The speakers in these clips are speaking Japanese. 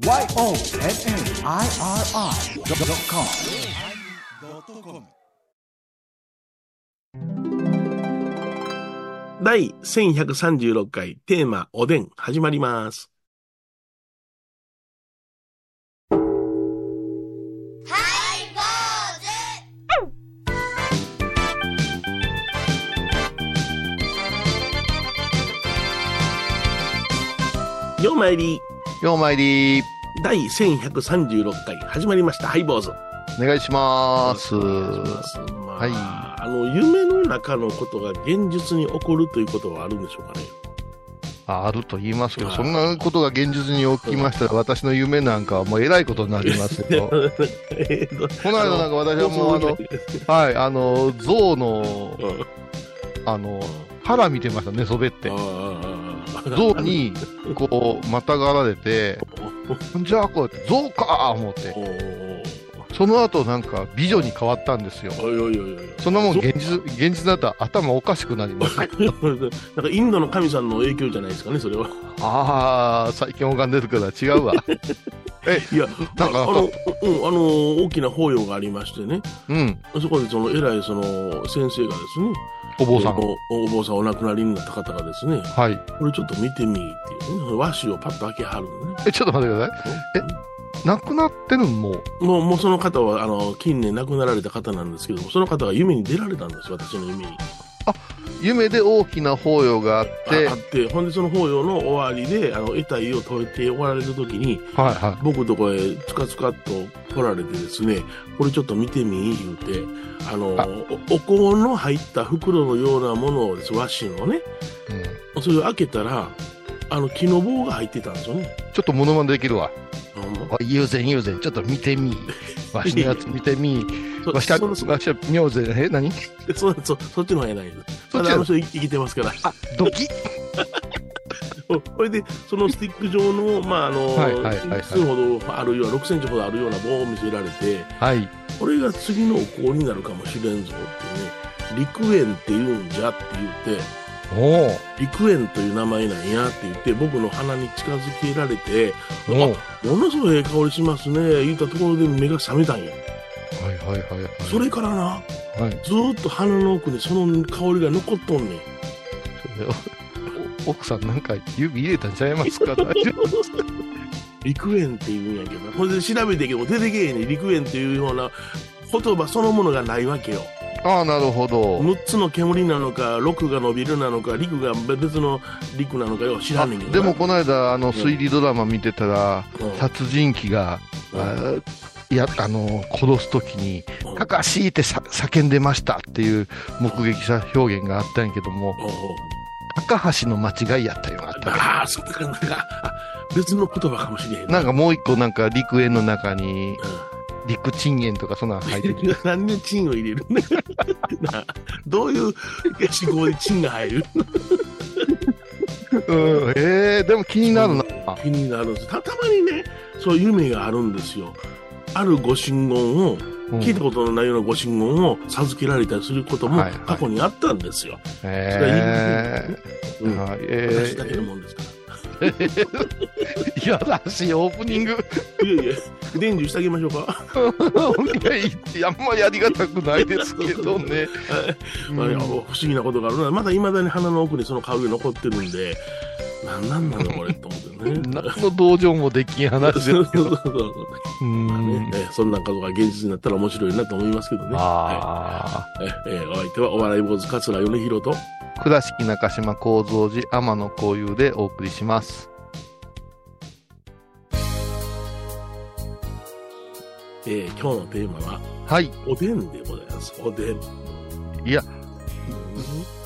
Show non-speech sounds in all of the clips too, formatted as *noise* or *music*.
YONNIRI.com 第1136回テーマおでん始まります。ようまいりようまいり第1136回始まりました。ハイボーズ。お願いします。お願いしますまあ、はいあの、夢の中のことが現実に起こるということはあるんでしょうかね。ああると言いますけど、はいそんなことが現実に起きましたら、私の夢なんかはもうえらいことになりますよ。*laughs* この間なんか私はもうあの、はい、あの、象の、うんあの、腹見てましたね、そべって。あ象に、こう、またがられて、じゃあこうやって、象かー思って。その後なんか美女に変わったんですよ。そんなもん現実、現実だったら頭おかしくなります。なんかインドの神さんの影響じゃないですかね、それは。ああ、最近拝んでるから違うわ。*laughs* いや、なんかあの、うん、あの、大きな法要がありましてね、うん、そこでその偉いその先生がですね、お坊さん。おお坊さんお亡くなりになった方がですね、はい。これちょっと見てみーっていうね、和紙をパッと開けはるのね。え、ちょっと待ってください。え亡くなってるんも？う。もう、もうその方は、あの、近年亡くなられた方なんですけども、その方が夢に出られたんですよ、私の夢に。夢で大きな法要があって、ああって、ほんでその法要の終わりで、あの、得体を解いておられる時に、はいは僕のとこへつかつかっと来られてですね、これちょっと見てみ、言うて、あの、あおお香の入った袋のようなものをです、和紙のね、い、うん。それを開けたら、あの、木の棒が入ってたんですよね。ちょっとモノマネできるわ。友禅友禅、ちょっと見てみ。わしのやつ見てみ。そわしは、わしは名字え、何？そそそっちの方やない。まだあの人生きてますから。あ、ドキ？*laughs* これで、そのスティック状の、まあ、あの、数ほどあるような、6センチほどあるような棒を見せられて、はい。これが次のお香になるかもしれんぞってね、陸縁って言うんじゃって言って、おお陸縁という名前なんやって言って、僕の鼻に近づけられて、おおはいものすごいええ香りしますね、言ったところで目が覚めたんや。はいはいはい。それからな、はい。ずーっと鼻の奥にその香りが残っとんねん。*laughs* 奥さんなんか指入れたんちゃいますか？*laughs* 陸縁って言うんやけどな。これで調べてけど出てけえねん陸縁っていうような言葉そのものがないわけよ。ああ、なるほど。6つの煙なのか、6が伸びるなのか、陸が別の陸なのかよう知らあんねんけど。な。でもこの間、あの、推理ドラマ見てたら、うん、殺人鬼が、うん。あーいや、あの、殺すときに、うん。かかしいってさ叫んでましたっていう目撃者表現があったんやけども、高橋の間違いやったよあった。ねああ、そうか、なんか、あ別の言葉かもしれへんな。んかもう一個なんか陸縁の中に、う陸賃円とかそんなの入ってて、*laughs* ん、何でチンを入れるな *laughs* どういう思考でチンが入る？うん、えー、でも気になるな。気になるんです。たたまにねそういう夢があるんですよ。あるご神言をうん。聞いたことのないようなご神言を授けられたりすることもはいはい。過去にあったんですよ、えうん。ー、はい私だけのえもんですから。ー、いやらしいオープニング。いやいや伝授してあげましょうかいやいや、あんまりありがたくないですけどね。*laughs* まあ不思議なことがあるなまだいまだに鼻の奥にその香りが残ってるんでなんなんなのこれと思ってね *laughs* 何の同情もできん話ですけど。*laughs* そうそうそううまあねそんなことが現実になったら面白いなと思いますけどね。あはいええお相手はお笑い坊主桂米広と、あ。倉敷中島幸三寺天野幸雄でお送りします。えー今日のテーマは、はい。おでんでございます。おでん。いや、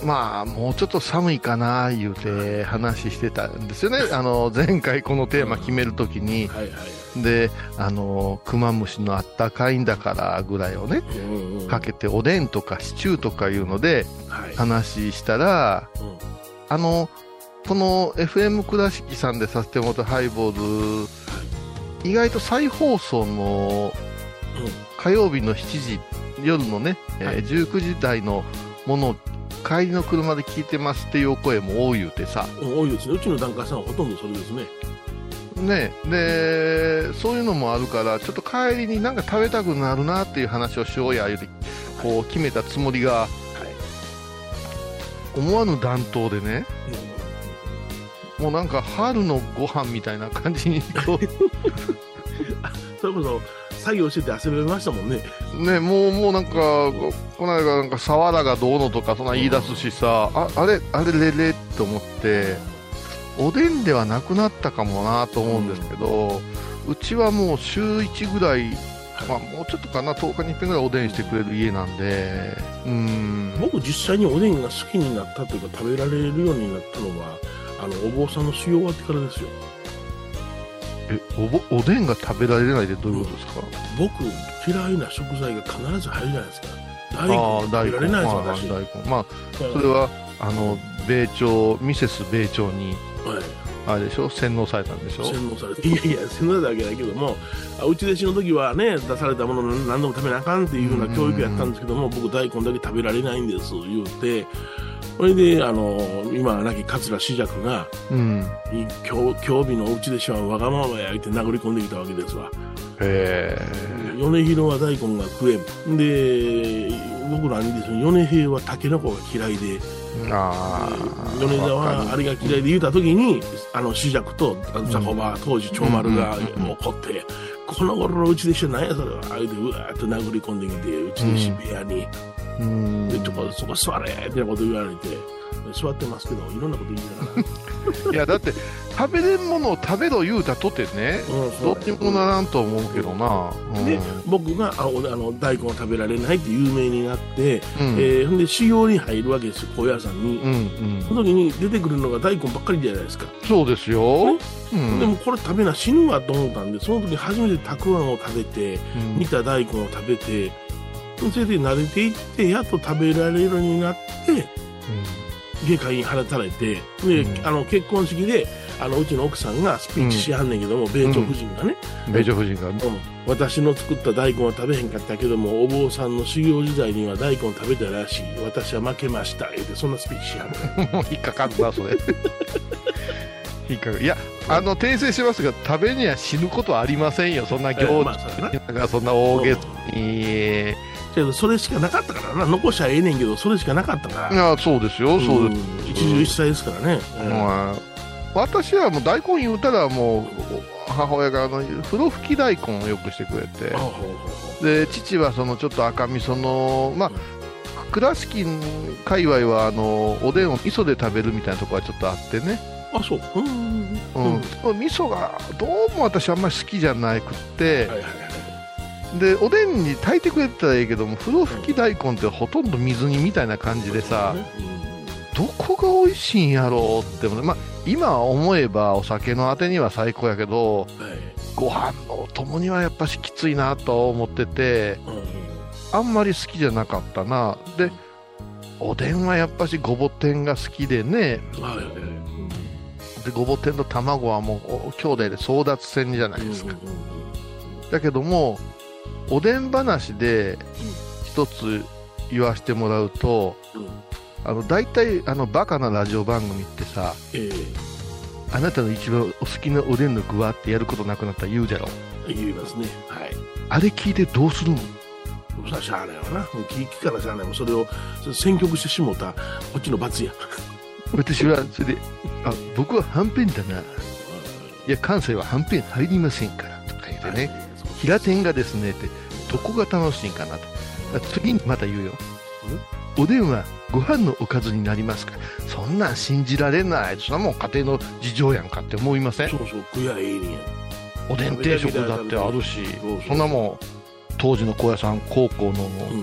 まあ、もうちょっと寒いかな、言うて話してたんですよね。*laughs* あの、前回このテーマ決めるときに、はいはい。で、あの、クマムシのあったかいんだからぐらいをね、うんうんかけておでんとかシチューとかいうのではい。話したら、うんあの、この FM 倉敷さんでさせてもらったハイボーズ、意外と再放送の火曜日の7時、夜のね、えーはい19時台のものを帰りの車で聞いてますっていうお声も多い言うてさ、うん、多いですね。うちの檀家さんはほとんどそれですね。ね、でそういうのもあるからちょっと帰りになんか食べたくなるなっていう話をしようや言うてこう決めたつもりが、思わぬ暖冬でね、もうなんか春のご飯みたいな感じにこう。*laughs* それこそ作業してて汗ばみましたもんね。ねもうもうなんかここの間なんかサワラがどうのとかそんな言い出すしさ、ああれあれれれって思っておでんではなくなったかもなと思うんですけど、うちはもう週1ぐらい、まあ、もうちょっとかな10日に1遍ぐらいおでんしてくれる家なんでうん僕実際におでんが好きになったというか食べられるようになったのは、あの、お坊さんの修行終わってからですよ。えおぼおでんが食べられないってどういうことですか、僕、嫌いな食材が必ず入るじゃないですか。大根食べられないです、まあ私。大根まあそれはあの米朝ミセス米朝にはい。あれでしょ？洗脳されたんでしょ？洗脳されて、いやいや、洗脳だけだけども、あうち弟子の時はね、出されたものを何度も食べなあかんっていうふうな教育やったんですけども、僕大根だけ食べられないんです、言うて、それで、あの、今は亡き桂志尺が、うん。日、今日日のうち弟子はわがままや言って殴り込んできたわけですわ。へ米広は大根が食えん。で、僕らにですね、米平はタケノコが嫌いで、えああ米田はあれが嫌いで言うた時に、あの、主尺とザコバ、当時長丸がうん。怒って、この頃のうち弟子は何やそれは、あれでうわーっと殴り込んできて、うち弟子部屋に、うん。で、ちょこそこ座れってなこと言われて、座ってますけど、いろんなこと言いながら、*laughs* いやだって食べれんものを食べろ言うたとてねうんどっちもならんと思うけどな、うん。で、僕があの大根を食べられないって有名になって、うん。えーほんで修行に入るわけですよ、高野山に。うんうん。その時に出てくるのが大根ばっかりじゃないですか。そうですよ、うん。でもこれ食べな死ぬわと思ったんで、その時初めてたくあんを食べて、うん。煮た大根を食べて、それで慣れていって、やっと食べられるようになって、外科に放たれて、で、うん。あの、結婚式で、あの、うちの奥さんがスピーチしはんねんけども、米朝夫人がね、うん、米朝夫人が。うん。私の作った大根は食べへんかったけども、お坊さんの修行時代には大根食べたらしい。私は負けました。言って、そんなスピーチしはんねん。もう引っかかったそれ。*laughs* 引っかかる。いやあの訂正しますが食べには死ぬことはありませんよ。そんな行事、まあそうやな。なんかそんな大げさに、けど、それしかなかったからな。残しゃええねんけど、それしかなかったから。いやそうですよそうです、ん一汁一菜ですからね。うんまあ私はもう大根言うたらもう母親があの風呂吹き大根をよくしてくれてで父はそのちょっと赤味噌のまあ倉敷界隈はあのおでんを味噌で食べるみたいなところはちょっとあってね、うあ、そう。うん。うん味噌がどうも私あんまり好きじゃなくって、はいはいはい。でおでんに炊いてくれてたらいいけども風呂吹き大根ってほとんど水煮みたいな感じでさ、どこが美味しいんやろうってまあ、今思えばお酒のあてには最高やけどうんはい。ご飯のお供にはやっぱしきついなとは思っててあんまり好きじゃなかったな。でおでんはやっぱしごぼ天が好きでね。でごぼ天と卵はもうお兄弟で争奪戦じゃないですか、だけどもおでん話で一つ言わしてもらうとうんうんあの大体あのバカなラジオ番組ってさえあなたの一番お好きなおでんの具はってやることなくなったら言うじゃろえ言いますね。はい。あれ聞いてどうするの？そらしゃあないわな。聞きからしゃあない。もうそれを選曲してしもた、こっちの罰や。私はそれであ僕ははんぺんだないや関西ははんぺん入りませんからとか言ってね平天がですねってどこが楽しいんかなと。あ次にまた言うよ。おでんはご飯のおかずになりますか。らそんなん信じられない。そんなもん家庭の事情やんかって思いません？そうそう、食やええねんや。おでん定食だってあるしそんなもん当時の高野山高校のうん。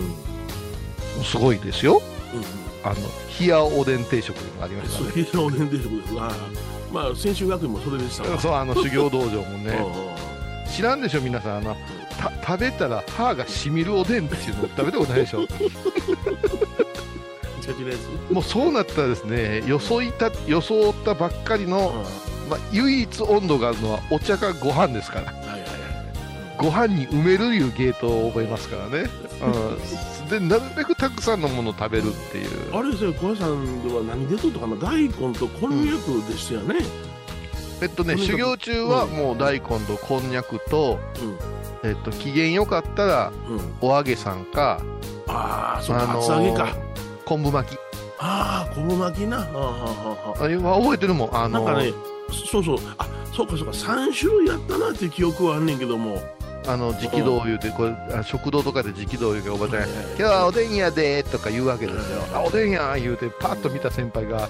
うん。すごいですよ。うん。あの冷やおでん定食がありましたね。それがおでん定食ですが、まあ、先週学院もそれでしたわ。そうあの修行道場も *laughs* うんねうん知らんでしょ皆さん。あのた食べたら歯がしみるおでんっていうの食べたことないでしょ。もうそうなったらですね装いた装ったばっかりの、まあ、唯一温度があるのはお茶かご飯ですから。はいはいはい。ご飯に埋めるいうゲートを覚えますからね、うん、でなるべくたくさんのものを食べるっていう。あれですよ、小屋さんでは何出とったかな大根とこんにゃくでしたよね。えっとね、修行中はもう大根とこんにゃくと、うん。えっと、機嫌よかったら、うん。お揚げさんか、ああそうかあの厚揚げか。昆布巻き。ああ昆布巻きな。あーはーはーはーあれは覚えてるもん。あの、なんかねそうそう。あそうかそうか。3種類やったなっていう記憶はあんねんけどもあの、直道言うて、これ、あ食堂とかで直道言うて、おばちゃんが、今日はおでんやでとか言うわけですよ。あ、おでんや言うて、パッと見た先輩が、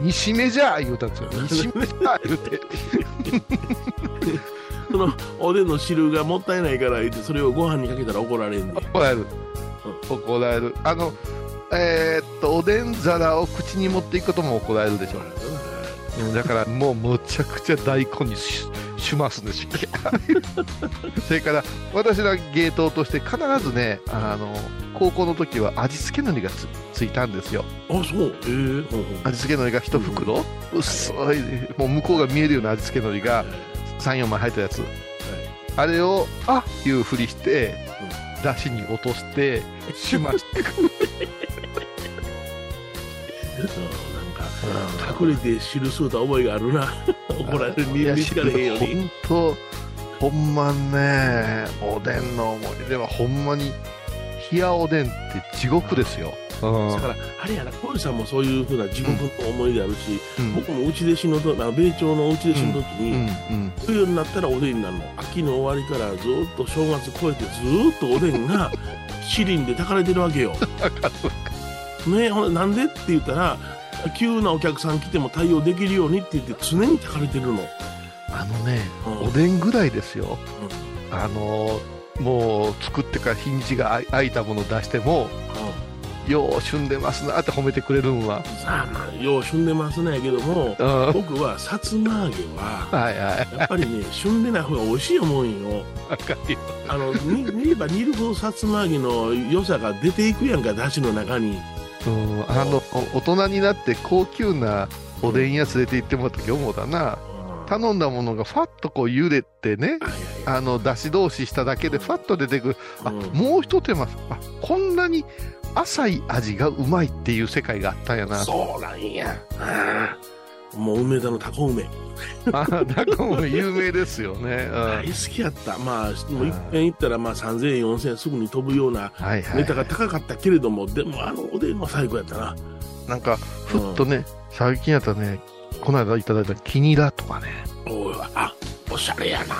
煮しめじゃ言うたんですよ。煮しめじゃ言うて。*laughs* そのおでんの汁がもったいないから言ってそれをご飯にかけたら怒られんねん怒られる。怒られる。あの、えーっと、おでん皿を口に持っていくことも怒られるでしょ。うんだからもうむちゃくちゃ大根にししますね、し *laughs* それから私ら芸当として必ずね、あの、高校の時は味付けのりがつついたんですよ。あそう。ええー味付けのりが一袋、薄い、もう向こうが見えるような味付けのりが3、4枚入ったやつ。あれを、あいうふりして、だしに落として、しましてうんなんか隠れて汁吸うた覚えがあるな。*laughs* 怒られる見つかれへんように。本当ほんまねおでんの思い。出はほんまに冷やおでんって地獄ですよ、うん。だからあれやな小路さんもそういうふうな地獄の思い出あるし、うん。僕も内弟子のとあの米朝の内弟子の時うんに、うん。冬になったらおでんになるの。秋の終わりからずっと正月越えてずっとおでんが *laughs* 七輪で炊かれてるわけよ。ねほんでなんでって言ったら急なお客さん来ても対応できるようにって言って常に炊かれてるの。あのねうん。おでんぐらいですよ、あのもう作ってから日にちが空いたもの出してもよう旬でますなって褒めてくれるんは、さあまあよう旬でますねけども僕はさつま揚げはいはい。やっぱりね旬でない方が美味しい思うんよ。あのに煮れば煮るほどさつま揚げの良さが出ていくやんかだしの中に。うん。あのお大人になって高級なおでん屋連れて行ってもらった時思うだな頼んだものがファッとこう茹でてねあの出し通ししただけでファッと出てくる。あ、うん。もう一手間。あこんなに浅い味がうまいっていう世界があったんやな。そうなんや。ああもう梅田のタコ梅。*laughs* あだからもう有名ですよね、うん大好きやった。まあ、もう一遍行ったらまあ3000円、4000円すぐに飛ぶようなはいはいネタが高かったけれども、でもあのおでんは最高やったな。なんかふっとね、最近やったらねこの間いただいたキニラとかねおい、あ、おしゃれやな。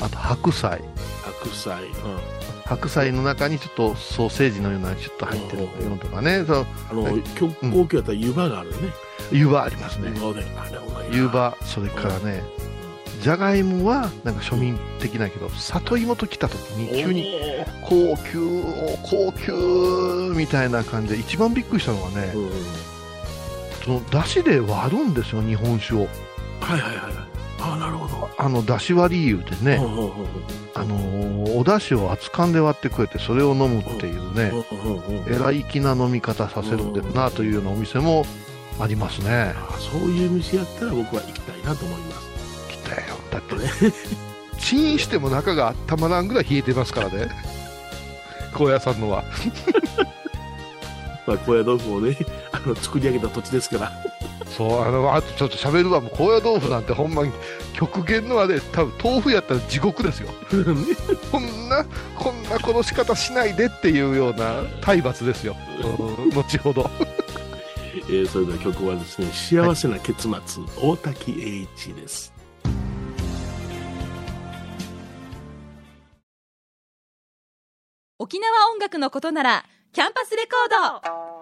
あと白菜白菜。白菜の中にちょっとソーセージのようなちょっと入ってるものとかねそうあの、高級やったら湯葉があるね。湯葉ありますね湯葉。それからねじゃがいもはなん。か庶民的だけど里芋と来た時に急に高級高級みたいな感じで一番びっくりしたのはね。その出汁で割るん。ですよ日本酒をはいはいはいはい。あなるほど。あの出汁割り言うてね、あのーお出汁を熱燗で割ってくれてそれを飲むっていうね、えらい粋な飲み方させるんだなというようなお店もありますねあそういう店やったら僕は行きたいなと思います。来たよだってねチンしても中がたまらんぐらい冷えてますからね *laughs* 高野山のは *laughs* まあ、高野豆腐をね、あの、作り上げた土地ですから。そうあのあとちょっと喋るわ。もう高野豆腐なんてほんまに極限のあれ多分豆腐やったら地獄ですよ。*laughs* ねこんなこんな殺し方しないでっていうような体罰ですよ、うん後ほど。*laughs* えーそれでは曲はですね、幸せな結末、大滝栄一です。沖縄音楽のことならキャンパスレコード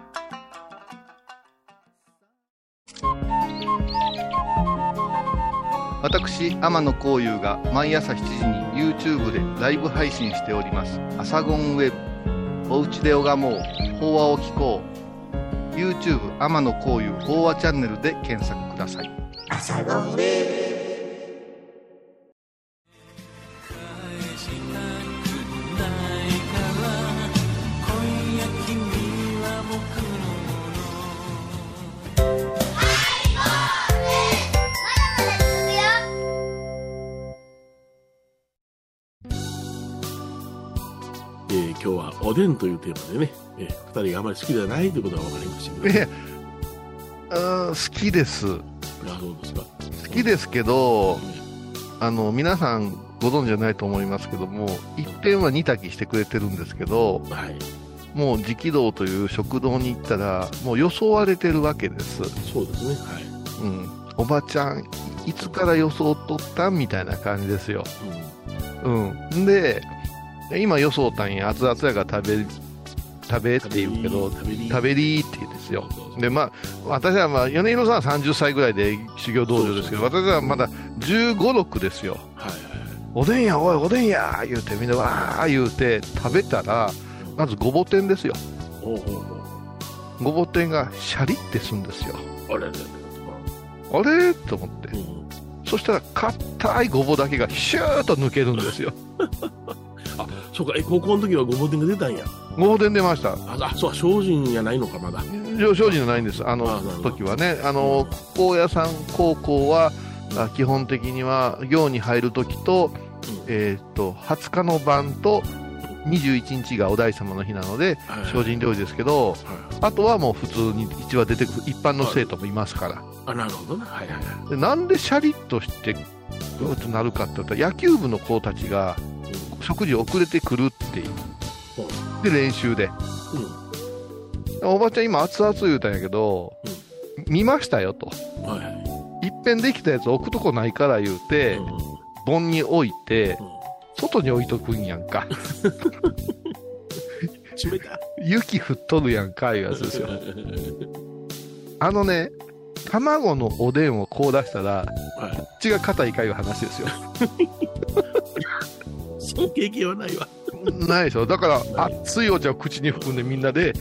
私天野幸雄が毎朝7時に YouTube でライブ配信しております「アサゴンウェブ」「おうちで拝もう。法話を聞こう」YouTube 天野幸雄法話チャンネルで検索ください。おでんというテーマでね、えー、2人があまり好きではないということが分かりましたけど、えうん好きです。好あそうですか？きですけど、あの、皆さんご存知じゃないと思いますけども、一遍は煮炊きしてくれてるんですけど、はい、もう直道という食堂に行ったら、もう装われてるわけです。そうですね。はい。うん。おばちゃん、いつから装っとった？んみたいな感じですよ。うん。で、今装ったんや、熱々やから食べ、食べって言うけど、食べりって言うんですよ。で、まあ、私はまあ、米広さんは30歳ぐらいで修行道場ですけど、私はまだ15、6ですよ。はいはいおでんや、おい、おでんや言うて、みんなわー言うて、食べたら、まずごぼ天ですよ。ごぼ天がシャリってすんですよ。あれ。あれ？と思ってう。ん。そしたら、硬いごぼだけがシューッと抜けるんですよ。*laughs* そうか、え、高校の時はごぼう天が出たんや。ごぼ天出ました。あ、あそう、精進やないのか、まだ。上精進じゃないんです。あの時はね。あの、高野山高校は、あ基本的には行に入る時と、えーっと20日の晩と21日がお大師様の日なのではい精進料理ですけどはいあとはもう普通に一話出てくる一般の生徒もいますからあ、なるほどね。はいはいはい。でなんでシャリッとしてグーッとなるかって言ったら野球部の子たちが食事遅れてくるっていう。で練習で。うん。おばちゃん今熱々言うたんやけど見ましたよと。うん。はい。っぺんできたやつ置くとこないから言うてうんうん。盆に置いてうん。外に置いとくんやんか。雪降っとるやんかいうやつですよ。あのね卵のおでんをこう出したらはい。口が硬いかいう話ですよ *laughs* その経験はないわ。ないでしょ。だから熱いお茶を口に含んでみんなで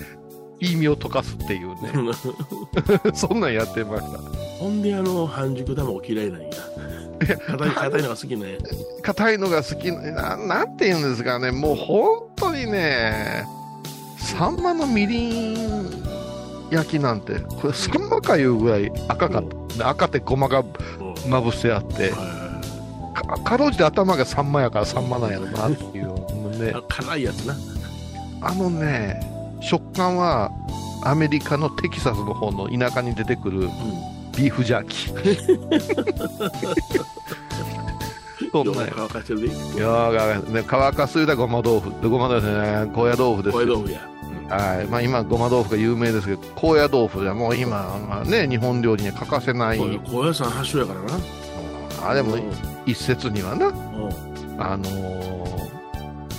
意味を溶かすっていうね。*laughs* そんなんやってました。ほんで、あの、半熟卵嫌いなんや。硬い、硬いのが好きね。硬いのが好きななんて言うんですかね。もう本当にねサンマのみりん焼きなんてこれサンマかいうぐらい赤かった。赤ってごまがうん。まぶしてあって。はかかろうじて頭がサンマやからサンマなんやろなっていうのね辛いやつな。あのね食感はアメリカのテキサスの方の田舎に出てくるうん。ビーフジャーキーそんな乾かしてるで。いやーね乾かす言うたらごま豆腐でごま豆腐ね高野豆腐ですよ高野豆腐や。はいまあ、今ごま豆腐が有名ですけど高野豆腐でもう今、まあね、日本料理には欠かせない高野山発祥やからな。あれもうん一説にはな。うん。あのー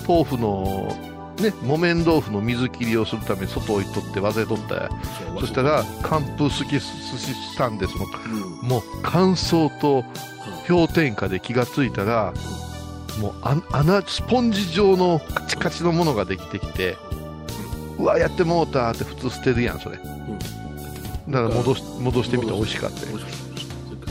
豆腐のね木綿豆腐の水切りをするために外置いとって忘れとったやそしたら寒風すき寿司したんです。もうん。もう乾燥と氷点下で気がついたらもうあ穴スポンジ状のカチカチのものができてきてうわやってもうたって普通捨てるやんそれ。だから戻し戻してみたら美味しかったよ。美味しかった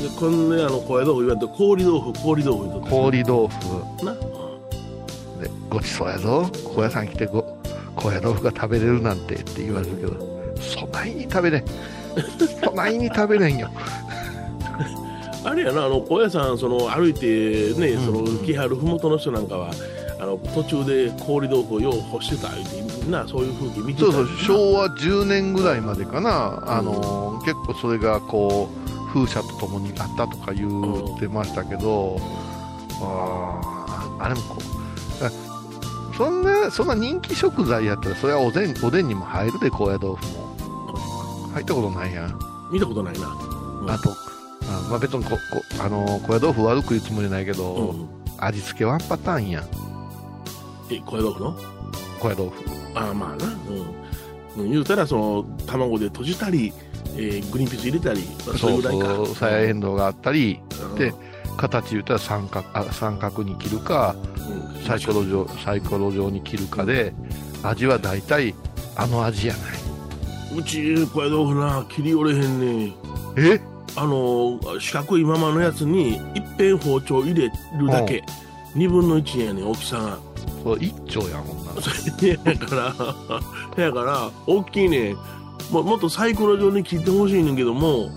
でこんねあの高野豆腐言わんと氷豆腐氷豆腐言うと氷豆腐。な。でごちそうやぞ。高野山来てご高野豆腐が食べれるなんてって言われるけどそないに食べれん。*laughs* そないに食べれんよ。あれやなあの高野山その歩いてねうん。その来はる麓の人なんかはあの途中で氷豆腐をよう干してた言うてなそういう風景見てたそうそう昭和10年ぐらいまでかな、あの結構それがこう風車とともにあったとか言ってましたけど、あーあれもこうあそんなそんな人気食材やったらそれはおでんおでんにも入るで高野豆腐も。入ったことないやん。見たことないな、あとあ、まあ、別にここあの高野豆腐悪く言うつもりないけど、うん、味付けワンパターンやん。え高野豆腐の？高野豆腐。ああまあな、うん。うん、言うたらその卵で閉じたり、えーグリーンピース入れたりまあそれそうぐらいか。そうさやえんどうがあったりうん。で形言ったら三角あ三角に切るかうん。サイコロ状サイコロ状に切るかで味は大体あの味やない。うち高野豆腐な切り折れへんねえ？あの四角いままのやつにいっぺん包丁入れるだけ。二分の一やねん大きさが。そう一丁やもんな。*laughs* やから *laughs* やから大きいねももっとサイコロ状に切ってほしいねんけども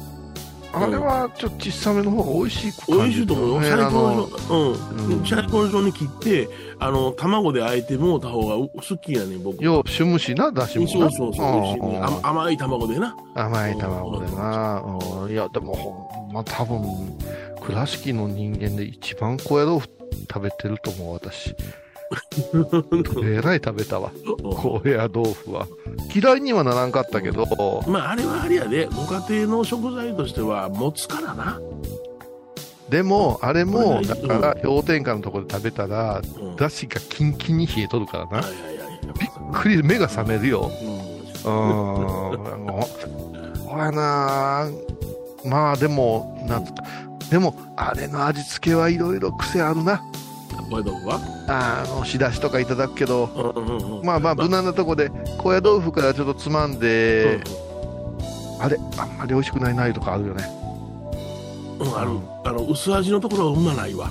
あれはちょっと小さめの方が美味しい美味しいと思うよ。ね最高あのの状、うん。最高の状に切って、あの、卵であえてもうた方が好きやねん、僕。よう、シュムシな、だしもな。そうそうそう、甘い卵でな。甘い卵でな。うんいや、でも、ほんま多分、倉敷の人間で一番高野豆腐食べてると思う、私。*laughs* えらい食べたわ、高野豆腐は。嫌いにはならんかったけど、まあ、あれはあれやで、ご家庭の食材としては持つからな。でも、あれも、うんだから、氷点下のところで食べたら、うん。だしがキンキンに冷えとるからな。びっくり、目が覚めるよ。うん。ほやなまあ、でも、なんつうか、でも、あれの味付けはいろいろ癖あるな。ん。高野豆腐はあの、仕出しとかいただくけど、うんうんうん。まあまあ、無難なとこで、高野豆腐からちょっとつまんで、あれ、あんまり美味しくないないうとかあるよね。うん、うん、ある。あの、薄味のところはうまないわ。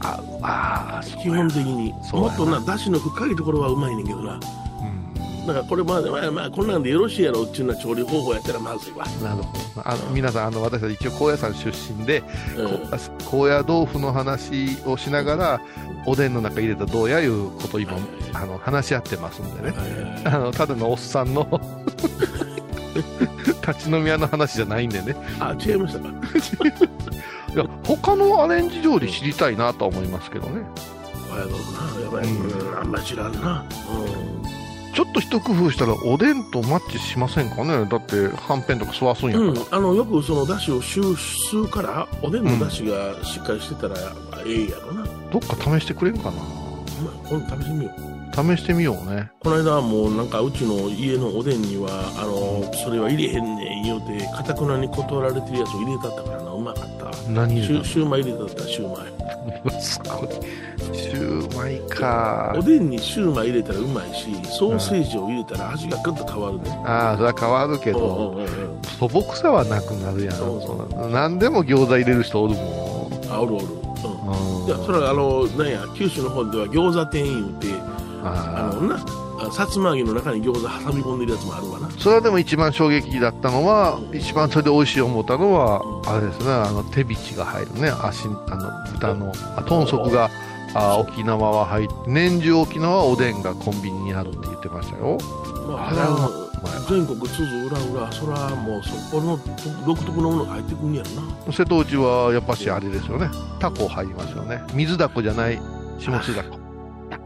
あ、あー基本的に。もっとな、だしの深いところはうまいねんけどな。うん。だからこれまあ、まあ、まあ、こんなんでよろしいやろっていうような調理方法やったらまずいわ。なるほど。あの、皆さん、あの、私たち一応高野山出身で、うん。こ高野豆腐の話をしながら、おでんの中入れたらどうやいうことを今、あの、話し合ってますんでね。*laughs* あの、ただのおっさんの *laughs* 立ち飲み屋の話じゃないんでね。あ、違いましたか。*laughs* いや、他のアレンジ料理知りたいなとは思いますけどね。高野豆腐な。やばい。うんうんあんまり知らんな。ちょっと一工夫したらおでんとマッチしませんかね？だって、はんぺんとか吸わすんやうん。から。うん。あの、よくそのだしを吸うから、おでんのだしがしっかりしてたら、ええやろな。どっか試してくれんかな？まあ、今度試してみよう。試してみようね。この間はもうなんかうちの家のおでんにはあのそれは入れへんねん言うてかたくなに断られてるやつを入れたったからなうまかった何入れたシューマイ入れたったらシューマイのすごい。シューマイかお。でんにシューマイ入れたらうまいしソーセージを入れたら味がぐっと変わるねああ、それは変わるけど、うんうんうんうん素朴さはなくなるやん。そうそう何でも餃子入れる人おるもん。あおるおる、うん、いやそれはあのなんや九州の方では餃子店言うてああのなあさつま揚げの中に餃子挟み込んでるやつもあるわなそれはでも一番衝撃だったのは、一番それで美味しい思ったのは、あれですね、あの手びちが入るね、足、あの豚の、あ豚足が、あ沖縄は入って、年中沖縄はおでんがコンビニにあるって言ってましたよ。まあ、あれは全国津々浦々それはもうそこの独特のものが入ってくんねやろな瀬戸内はやっぱしあれですよね、タコ入りますよね。水だこじゃない、下津だこ。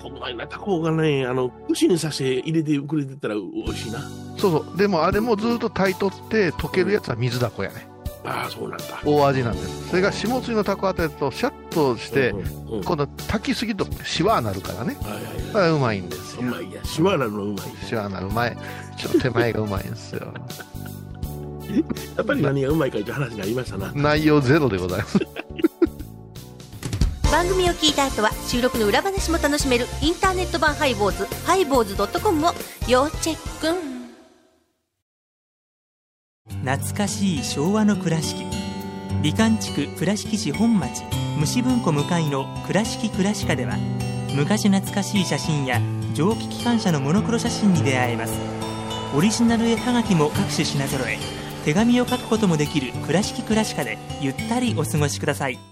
タコうまいな、タコがね、あの、串に刺して入れてくれてたら美味しいな。そうそう。でもあれもずっと炊いとって、溶けるやつは水だこやね。ああ、そうなんだ。大味なんです。それが下津のタコあたりとシャッとしてう、んうんうん今度炊きすぎるとシワになるからね。はいはいだからうまいんですよ。うまいや。シワなのうまい。シワになる前。ちょっと手前がうまいんですよ。*laughs* やっぱり何がうまいかという話がありましたな。内容ゼロでございます。番組を聞いた後は収録の裏話も楽しめるインターネット版ハイボーズハイボーズドットコムを要チェック。懐かしい昭和の倉敷。美観地区倉敷市本町虫文庫向かいの「倉敷倉歯科」では昔懐かしい写真や蒸気機関車のモノクロ写真に出会えます。オリジナル絵はがきも各種品揃え手紙を書くこともできる「倉敷倉歯科」でゆったりお過ごしください。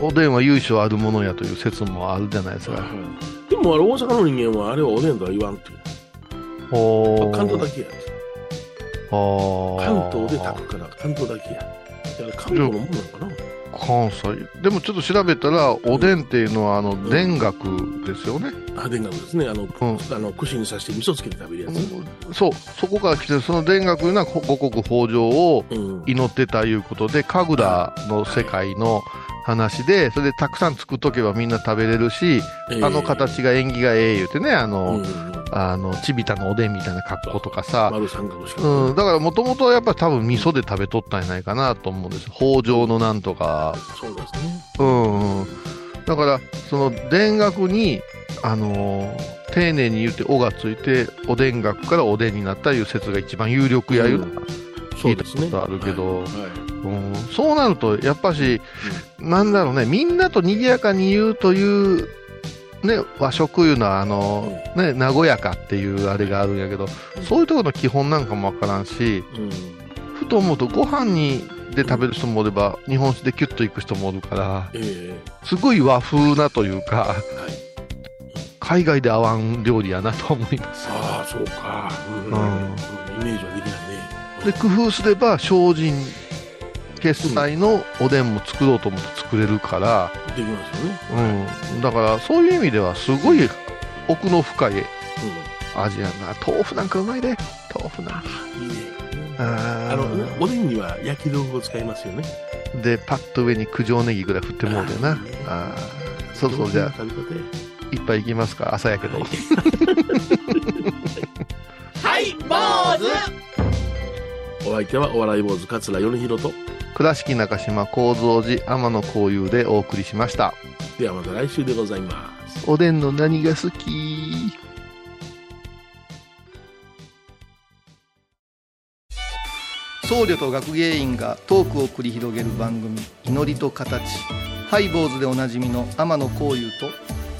おでんは由緒あるものやという説もあるじゃないですか。でもあれ大阪の人間はあれはおでんとは言わんっていう。関東だけや。関東で炊くから関東だけや。だから関東のもんなのかな関西。でもちょっと調べたら、おでんっていうのは、あの、田楽ですよね。あ、田楽ですね。あの、んあの串に刺して味噌つけて食べるやつ。そう、そこから来て、その田楽いうのは五穀豊穣をうん。祈ってたいうことで、神楽の世界の話で、それでたくさん作っとけばみんな食べれるし、あの形が縁起がええ言うてね、あの、うんあの、ちびたのおでんみたいな格好とかさ、丸三角うん、だからもともとやっぱり多分味噌で食べとったんじゃないかなと思うんですよ。北条のなんとか。そうですね。うん、うん。だから、その田楽に、あのー丁寧に言って、おがついて、おでん楽からおでんになったいう説が一番有力やいう、聞いたことあるけど、はい。はいうん、そうなると、やっぱし、なんだろうね、みんなと賑やかに言うという、ね、和食いうのは、あの、ね、和やかっていうあれがあるんやけど、そういうところの基本なんかもわからんし、うん。ふと思うと、ご飯に、で食べる人もおれば、日本酒でキュッといく人もおるから、えすごい和風なというか、えはい。海外で合わん料理やなと思います。ああ、そうか。うん。うん。うん。イメージはで工夫すれば、精進決済のおでんも作ろうと思って作れるから、できますよね。うん、だからそういう意味ではすごい奥の深いうん。味やな。豆腐なんかうまいで。豆腐なんか。いいね。ああの、おでんには焼き豆腐を使いますよね。ーでパッと上に九条ネギぐらい振ってもうてな。あーいいね。あー。そうそうじゃあ。いっぱいいきますか。朝やけどはい。坊主お相手はお笑い坊主桂米宏と。倉敷中島幸三寺天野幸雄でお送りしましたではまた来週でございます。おでんの何が好き？僧侶と学芸員がトークを繰り広げる番組「祈りと形」ハイボーズでおなじみの天野幸雄と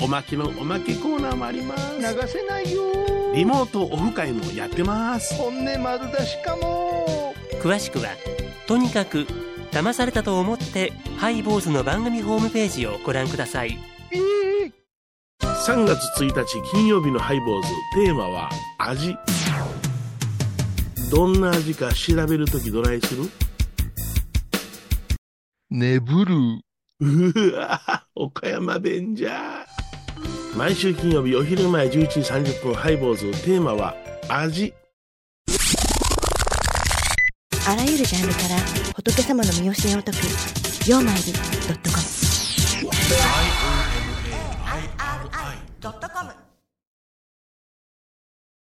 おまけのおまけコーナーもあります。流せないよ。リモートオフ会もやってます。本音丸出しかも。詳しくはとにかく騙されたと思ってハイボーズの番組ホームページをご覧ください。3月1日金曜日のハイボーズテーマは味。どんな味か調べるときどないする？眠る。うわ岡山弁じゃ毎週金曜日お昼前11時30分ハイボーズ。テーマは味。あらゆるジャンルから仏様の身教えを解く「曜マイルドットコム」